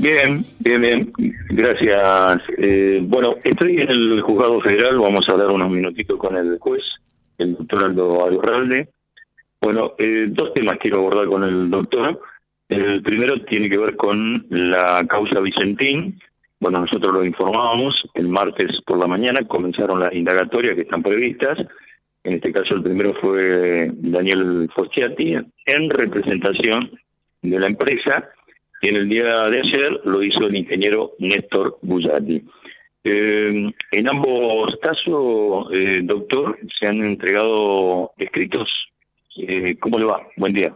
Bien, bien, bien. Gracias. Eh, bueno, estoy en el juzgado federal. Vamos a hablar unos minutitos con el juez, el doctor Aldo Alurralde. Bueno, eh, dos temas quiero abordar con el doctor. El primero tiene que ver con la causa Vicentín. Bueno, nosotros lo informábamos el martes por la mañana, comenzaron las indagatorias que están previstas. En este caso, el primero fue Daniel Foschiati, en representación de la empresa y en el día de ayer lo hizo el ingeniero Néstor Bullati. Eh, en ambos casos, eh, doctor, se han entregado escritos. Eh, ¿Cómo le va? Buen día.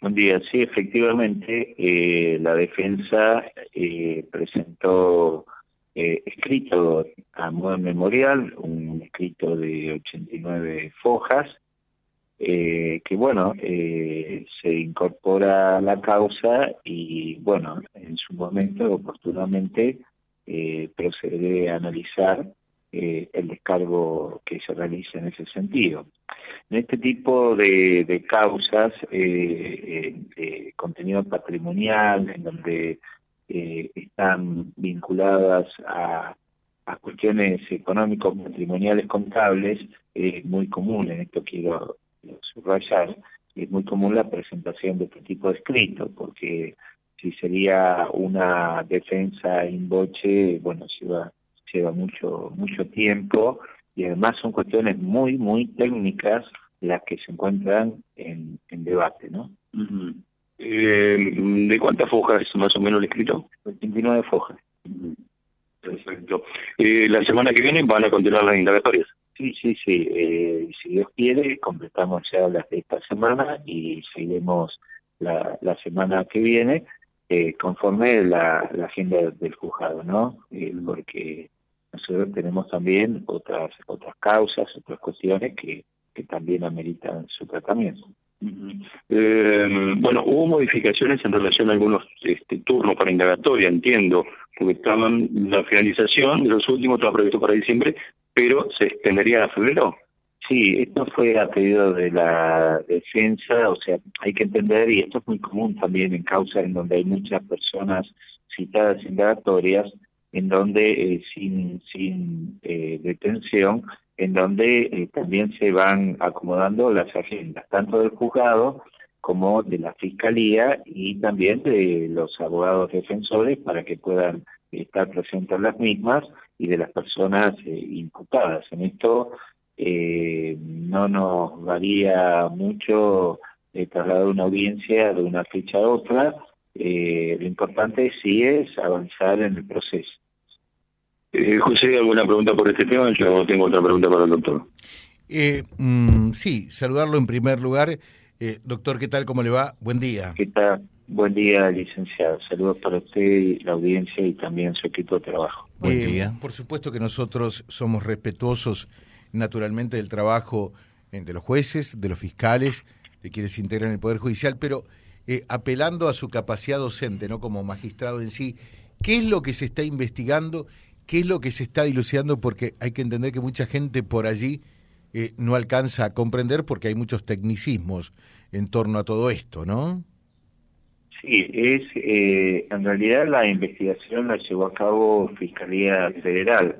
Buen día. Sí, efectivamente, eh, la defensa eh, presentó eh, escrito a modo memorial, un escrito de 89 fojas, eh, que bueno, eh, se incorpora la causa y bueno, en su momento oportunamente eh, procederé a analizar eh, el descargo que se realiza en ese sentido. En este tipo de, de causas eh, eh de contenido patrimonial, en donde están vinculadas a, a cuestiones económicos patrimoniales contables, es muy común, en esto quiero subrayar, es muy común la presentación de este tipo de escrito, porque si sería una defensa in voce, bueno, lleva, lleva mucho, mucho tiempo y además son cuestiones muy, muy técnicas las que se encuentran en, en debate, ¿no? eh, ¿De cuántas fojas es más o menos el escrito? 29 fojas. Perfecto. Eh, la semana que viene van a continuar las indagatorias. Sí, sí, sí. Eh, si Dios quiere, completamos ya las de esta semana y seguiremos la, la semana que viene eh, conforme la, la agenda del juzgado, ¿no? Eh, porque nosotros tenemos también otras otras causas, otras cuestiones que, que también ameritan su tratamiento. Eh, bueno, hubo modificaciones en relación a algunos este, turnos para indagatoria, entiendo, porque estaban la finalización de los últimos estaba previsto para diciembre, pero se extendería a febrero. Sí, esto fue a pedido de la defensa, o sea, hay que entender, y esto es muy común también en causas en donde hay muchas personas citadas indagatorias, en donde eh, sin, sin eh, detención, en donde eh, también se van acomodando las agendas, tanto del juzgado como de la fiscalía y también de los abogados defensores para que puedan estar presentes las mismas y de las personas eh, imputadas. En esto eh, no nos varía mucho eh, trasladar una audiencia de una fecha a otra. Eh, lo importante sí es avanzar en el proceso. Eh, José, ¿alguna pregunta por este tema? Yo tengo otra pregunta para el doctor. Eh, mm, sí, saludarlo en primer lugar. Eh, doctor, ¿qué tal? ¿Cómo le va? Buen día. ¿Qué tal? Buen día, licenciado. Saludos para usted y la audiencia y también su equipo de trabajo. Buen día. Por supuesto que nosotros somos respetuosos naturalmente del trabajo eh, de los jueces, de los fiscales, de quienes integran el Poder Judicial, pero eh, apelando a su capacidad docente, no como magistrado en sí, ¿qué es lo que se está investigando? ¿Qué es lo que se está dilucidando? Porque hay que entender que mucha gente por allí eh, no alcanza a comprender porque hay muchos tecnicismos en torno a todo esto, ¿no? Sí, es eh, en realidad la investigación la llevó a cabo Fiscalía Federal.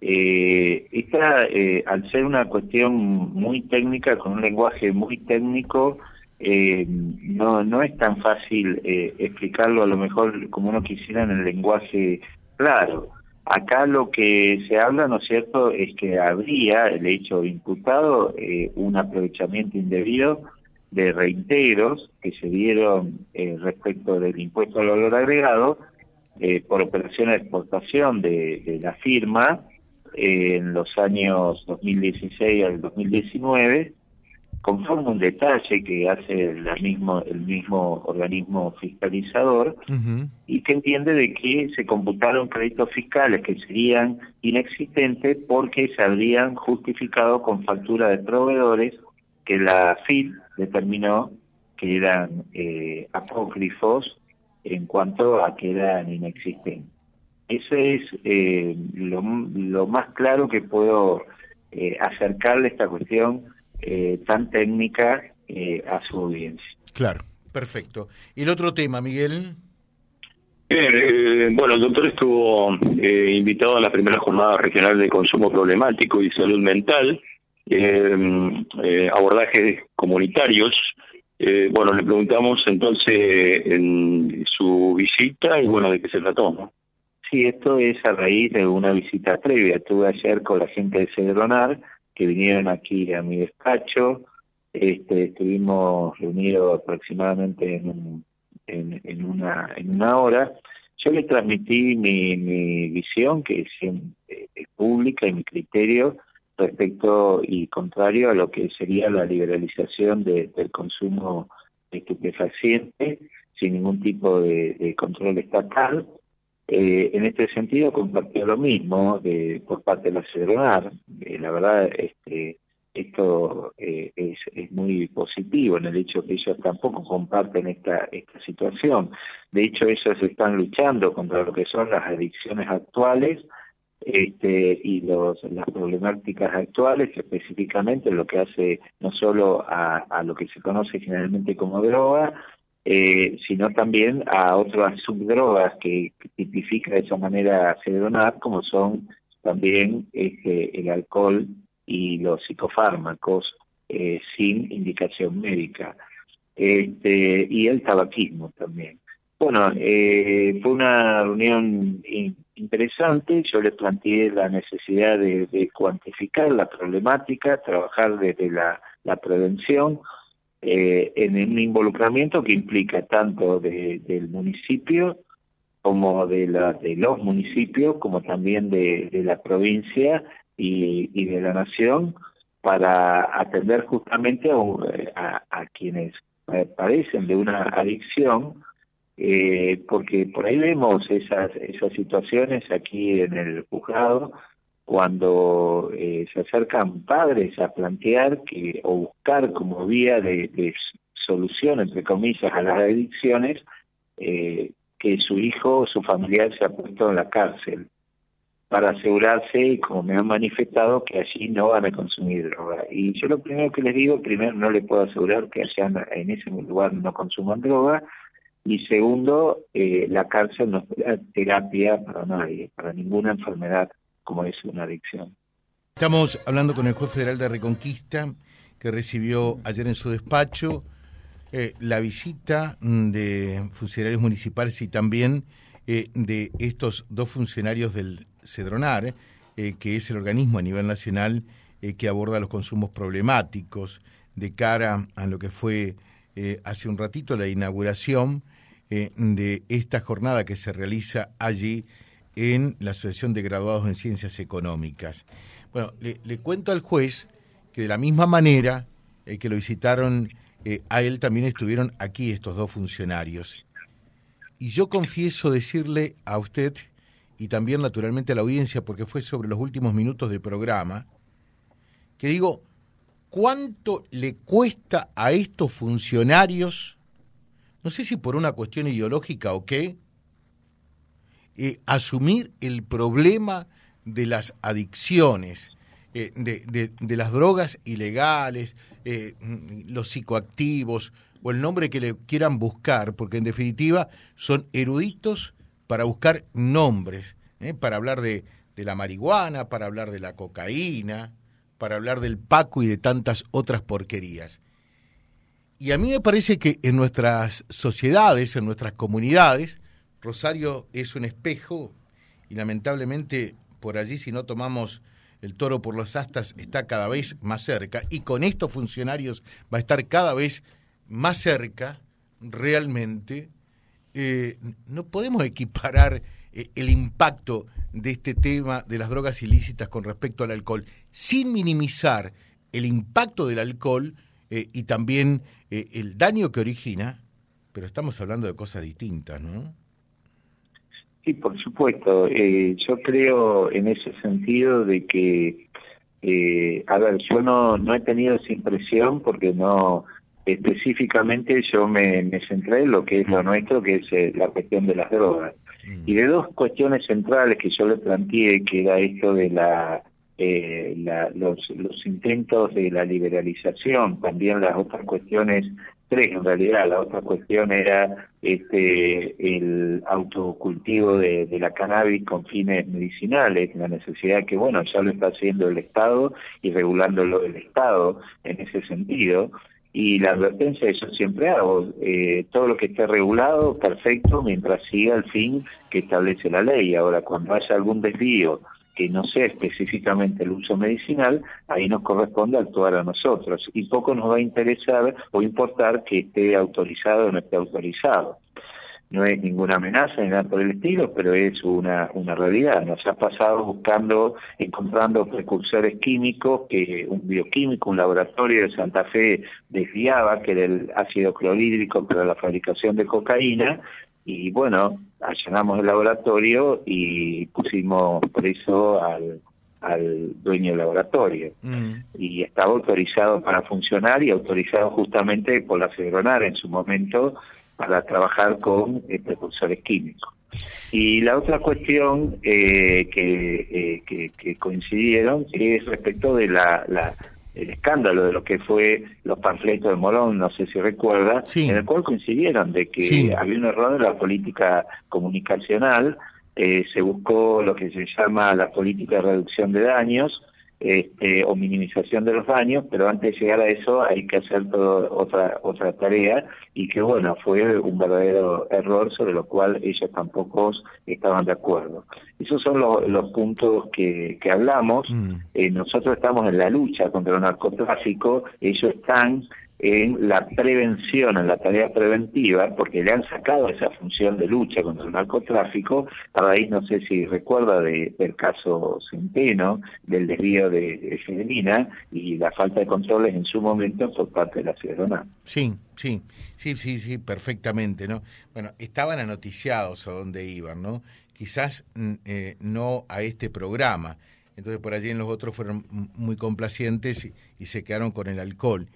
Eh, esta, eh, al ser una cuestión muy técnica, con un lenguaje muy técnico, eh, no, no es tan fácil eh, explicarlo a lo mejor como uno quisiera en el lenguaje claro. Acá lo que se habla, ¿no es cierto?, es que habría, el hecho imputado, eh, un aprovechamiento indebido de reintegros que se dieron eh, respecto del impuesto al valor agregado eh, por operaciones de exportación de, de la firma eh, en los años 2016 al 2019 conforme un detalle que hace la mismo, el mismo organismo fiscalizador y que entiende de que se computaron créditos fiscales que serían inexistentes porque se habrían justificado con factura de proveedores que la FID determinó que eran eh, apócrifos en cuanto a que eran inexistentes. Eso es eh, lo, lo más claro que puedo eh, acercarle esta cuestión eh, tan técnica eh, a su audiencia. Claro, perfecto. ¿Y el otro tema, Miguel? Bien, eh, Eh, bueno, el doctor estuvo eh, invitado a la primera jornada regional de consumo problemático y salud mental, eh, abordajes comunitarios. bueno, le preguntamos entonces en su visita y bueno, de qué se trató, ¿no? Sí, esto es a raíz de una visita previa. Estuve ayer con la gente de Cedronar, que vinieron aquí a mi despacho. Este, estuvimos reunidos aproximadamente en, en, una, en una hora. Yo le transmití mi, mi visión, que es, es pública, y mi criterio respecto y contrario a lo que sería la liberalización del consumo de estupefaciente sin ningún tipo de control estatal eh, en este sentido compartió lo mismo de, por parte de la CEDRONAR. Eh, la verdad, este, esto eh, es, es, muy positivo en el hecho que ellos tampoco comparten esta, esta situación. De hecho, ellos están luchando contra lo que son las adicciones actuales este, y los, las problemáticas actuales, específicamente lo que hace no solo a, a lo que se conoce generalmente como droga, eh, sino también a otras subdrogas que, tipifica de esa manera Cedronar, como son también este, el alcohol y los psicofármacos eh, sin indicación médica, este, y el tabaquismo también. Bueno, eh, fue una reunión interesante, yo les planteé la necesidad de, de cuantificar la problemática, trabajar desde la, prevención, eh, en un involucramiento que implica tanto de, del municipio como de, la, de los municipios, como también de, la provincia y, y, de la nación, para atender justamente a, a, quienes padecen de una adicción, eh, porque por ahí vemos esas, esas situaciones aquí en el juzgado, cuando eh, se acercan padres a plantear que o buscar como vía de, solución entre comillas a las adicciones eh, que su hijo o su familiar se ha puesto en la cárcel para asegurarse y como me han manifestado que allí no van a consumir droga. Y yo lo primero que les digo primero no le puedo asegurar que allá en ese lugar no consuman droga y segundo eh, la cárcel no es terapia para nadie para ninguna enfermedad como es una adicción. Estamos hablando con el juez federal de Reconquista, que recibió ayer en su despacho eh, la visita mm, de funcionarios municipales y también eh, de estos dos funcionarios del Cedronar, que es el organismo a nivel nacional que aborda los consumos problemáticos de cara a lo que fue hace un ratito la inauguración de esta jornada que se realiza allí en la Asociación de Graduados en Ciencias Económicas. Bueno, le, cuento al juez que de la misma manera eh, que lo visitaron eh, a él, también estuvieron aquí estos dos funcionarios. Y yo confieso decirle a usted y también naturalmente a la audiencia, porque fue sobre los últimos minutos de programa, que digo, ¿cuánto le cuesta a estos funcionarios, no sé si por una cuestión ideológica o qué, eh, asumir el problema de las adicciones, eh, de, de, las drogas ilegales, eh, los psicoactivos o el nombre que le quieran buscar, porque en definitiva son eruditos para buscar nombres, para hablar de, de la marihuana, para hablar de la cocaína, para hablar del paco y de tantas otras porquerías. Y a mí me parece que en nuestras sociedades, en nuestras comunidades, Rosario es un espejo y lamentablemente por allí si no tomamos el toro por las astas está cada vez más cerca y con estos funcionarios va a estar cada vez más cerca realmente. Eh, no podemos equiparar eh, el impacto de este tema de las drogas ilícitas con respecto al alcohol, sin minimizar el impacto del alcohol eh, y también el daño que origina, pero estamos hablando de cosas distintas, ¿no? Sí, por supuesto. Eh, yo creo en ese sentido de que, eh, a ver, yo no, no he tenido esa impresión porque no, específicamente yo me, me centré en lo que es lo nuestro, que es eh, la cuestión de las drogas. Mm. Y de dos cuestiones centrales que yo le planteé, que era esto de la, eh, la, los, los intentos de la liberalización, también las otras cuestiones tres en realidad. La otra cuestión era este el autocultivo de, de la cannabis con fines medicinales, la necesidad que, bueno, ya lo está haciendo el Estado y regulándolo el Estado en ese sentido. Y la advertencia que yo siempre hago, eh, todo lo que esté regulado, perfecto, mientras siga el fin que establece la ley. Ahora, cuando haya algún desvío que no sea específicamente el uso medicinal, ahí nos corresponde actuar a nosotros. Y poco nos va a interesar o importar que esté autorizado o no esté autorizado. No es ninguna amenaza ni nada por el estilo, pero es una, una realidad. Nos ha pasado buscando, encontrando precursores químicos que un bioquímico, un laboratorio de Santa Fe desviaba, que era el ácido clorhídrico para la fabricación de cocaína, y bueno, allanamos el laboratorio y pusimos preso al, al dueño del laboratorio. Mm. Y estaba autorizado para funcionar y autorizado justamente por la Fedronar en su momento para trabajar con eh, precursores químicos. Y la otra cuestión eh, que, eh, que, coincidieron es respecto de la, la el escándalo de lo que fue los panfletos de Morón, no sé si recuerda, en el cual coincidieron de que había un error en la política comunicacional, eh, se buscó lo que se llama la política de reducción de daños, este, o minimización de los daños, pero antes de llegar a eso hay que hacer toda otra otra tarea y que bueno fue un verdadero error sobre lo cual ellos tampoco estaban de acuerdo. Esos son los, puntos que, que hablamos. Mm. Eh, nosotros estamos en la lucha contra el narcotráfico, ellos están en la prevención, en la tarea preventiva, porque le han sacado esa función de lucha contra el narcotráfico, a raíz, no sé si recuerda, de, del caso Centeno, del desvío de, de y la falta de controles en su momento por parte de la ciudadanía. Sí, sí, sí, sí, sí, perfectamente, ¿no? Bueno, estaban anoticiados a dónde iban, ¿no? Quizás mm, eh, no a este programa, entonces por allí en los otros fueron muy complacientes y se quedaron con el alcohol.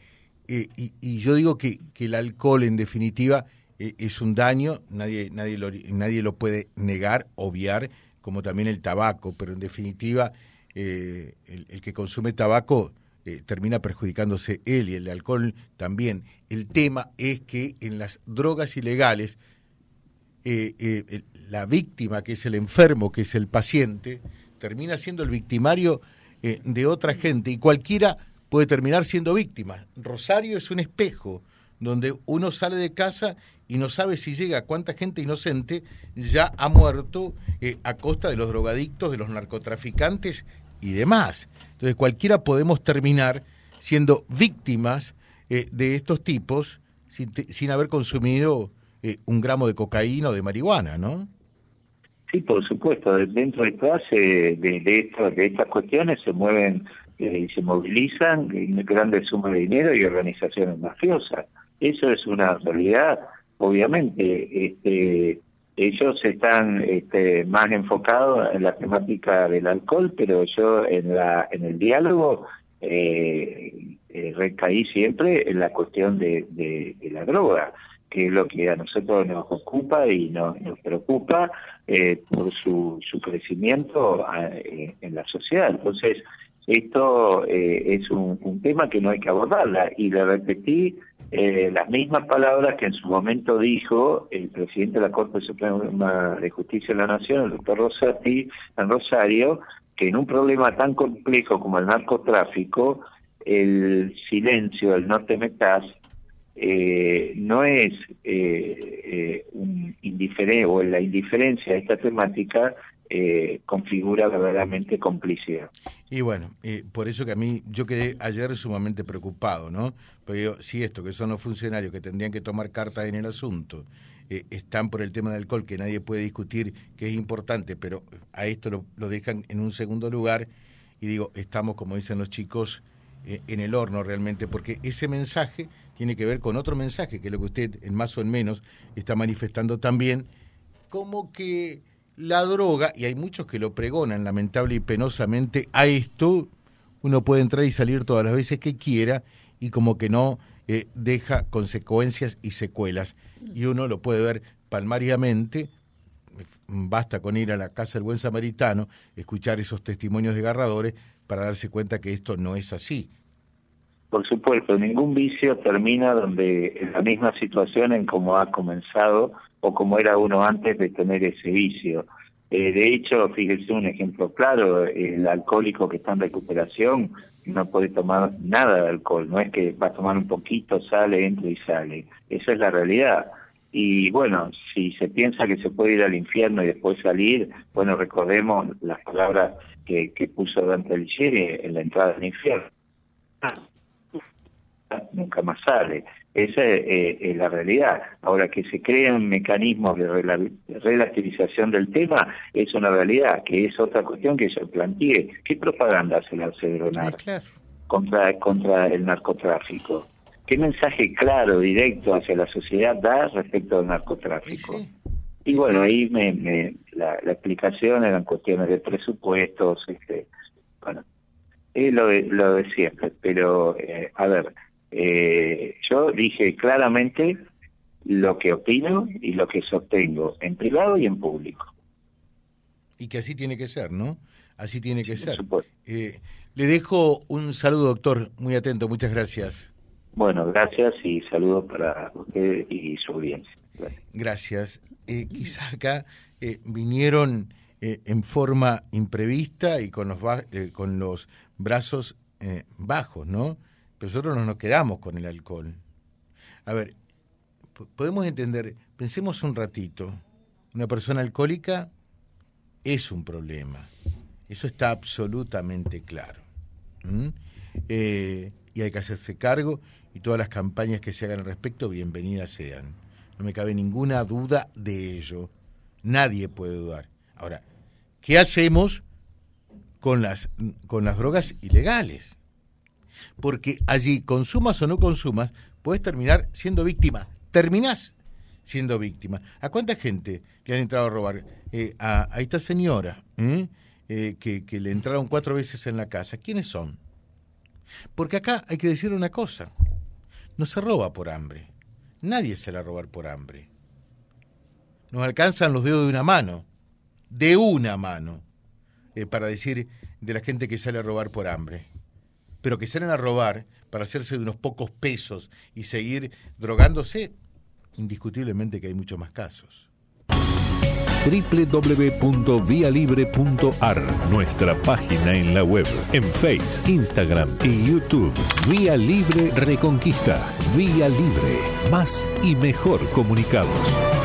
Eh, y, yo digo que, el alcohol, en definitiva, eh, es un daño, nadie, nadie, lo, nadie lo puede negar, obviar, como también el tabaco, pero en definitiva, eh, el, que consume tabaco termina perjudicándose él y el alcohol también. El tema es que en las drogas ilegales, la víctima, que es el enfermo, que es el paciente, termina siendo el victimario de otra gente y cualquiera puede terminar siendo víctima. Rosario es un espejo donde uno sale de casa y no sabe si llega cuánta gente inocente ya ha muerto eh, a costa de los drogadictos, de los narcotraficantes y demás. Entonces cualquiera podemos terminar siendo víctimas eh, de estos tipos sin, haber consumido eh, un gramo de cocaína o de marihuana, ¿no? Sí, por supuesto. Dentro de todas de, de estas cuestiones se mueven y se movilizan grandes sumas de dinero y organizaciones mafiosas. Eso es una realidad. Obviamente, este, ellos están este, más enfocados en la temática del alcohol, pero yo en, la, en el diálogo eh, eh recaí siempre en la cuestión de, de, la droga que es lo que a nosotros nos ocupa y nos, nos preocupa eh, por su, su crecimiento eh, en la sociedad. Entonces, esto eh, es un, tema que no hay que abordarla. Y le repetí eh, las mismas palabras que en su momento dijo el presidente de la Corte Suprema de Justicia de la Nación, el doctor Rosati, en Rosario, que en un problema tan complejo como el narcotráfico, el silencio, el no te metas, eh, no es un indiferente o la indiferencia a esta temática eh, configura verdaderamente complicidad. Y bueno, por eso que a mí, yo quedé ayer sumamente preocupado, ¿no? Porque yo, si esto, que son los funcionarios que tendrían que tomar carta en el asunto, eh, están por el tema del alcohol, que nadie puede discutir que es importante, pero a esto lo, lo dejan en un segundo lugar, y digo, estamos, como dicen los chicos, eh, en el horno realmente, porque ese mensaje tiene que ver con otro mensaje, que es lo que usted, en más o en menos, está manifestando también, como que la droga, y hay muchos que lo pregonan lamentable y penosamente, a esto uno puede entrar y salir todas las veces que quiera y como que no eh, deja consecuencias y secuelas. Y uno lo puede ver palmariamente, basta con ir a la casa del buen samaritano, escuchar esos testimonios desgarradores para darse cuenta que esto no es así. Por supuesto, ningún vicio termina donde en la misma situación en como ha comenzado o como era uno antes de tener ese vicio. Eh, de hecho, fíjese un ejemplo claro, el alcohólico que está en recuperación no puede tomar nada de alcohol, no es que va a tomar un poquito, sale, entra y sale. Esa es la realidad. Y bueno, si se piensa que se puede ir al infierno y después salir, bueno, recordemos las palabras que, que puso Dante Alighieri en la entrada del infierno. Nunca más sale. Esa eh, es, la realidad. Ahora que se crean mecanismos de relativización del tema es una realidad, que es otra cuestión que yo planteé. ¿Qué propaganda hace la Cedronar contra, contra el narcotráfico? ¿Qué mensaje claro, directo hacia la sociedad da respecto al narcotráfico? Y bueno, ahí me, me la, explicación eran cuestiones de presupuestos, este, bueno, es lo de, lo de siempre, pero eh, a ver, eh, yo dije claramente lo que opino y lo que sostengo, en privado y en público. Y que así tiene que ser, ¿no? Así tiene que ser. Eh, le dejo un saludo, doctor, muy atento, muchas gracias. Bueno, gracias y saludos para usted y su audiencia. Gracias. Eh, quizá acá eh, vinieron eh, en forma imprevista y con los, con los brazos bajos, ¿no? Pero nosotros no nos quedamos con el alcohol. A ver, podemos entender, pensemos un ratito, una persona alcohólica es un problema, eso está absolutamente claro. y hay que hacerse cargo y todas las campañas que se hagan al respecto, bienvenidas sean. No me cabe ninguna duda de ello. Nadie puede dudar. Ahora, ¿qué hacemos con las, con las drogas ilegales? Porque allí, consumas o no consumas, puedes terminar siendo víctima. Terminás siendo víctima. ¿A cuánta gente le han entrado a robar? Eh, a, esta señora ¿eh? Que, que le entraron cuatro veces en la casa. ¿Quiénes son? Porque acá hay que decir una cosa no se roba por hambre. Nadie se la robar por hambre. Nos alcanzan los dedos de una mano, de una mano, eh, para decir de la gente que sale a robar por hambre. Pero que salen a robar para hacerse de unos pocos pesos y seguir drogándose, indiscutiblemente que hay muchos más casos www.vialibre.ar, nuestra página en la web, en Face, Instagram y YouTube. Vía Libre Reconquista. Vía Libre. Más y mejor comunicados.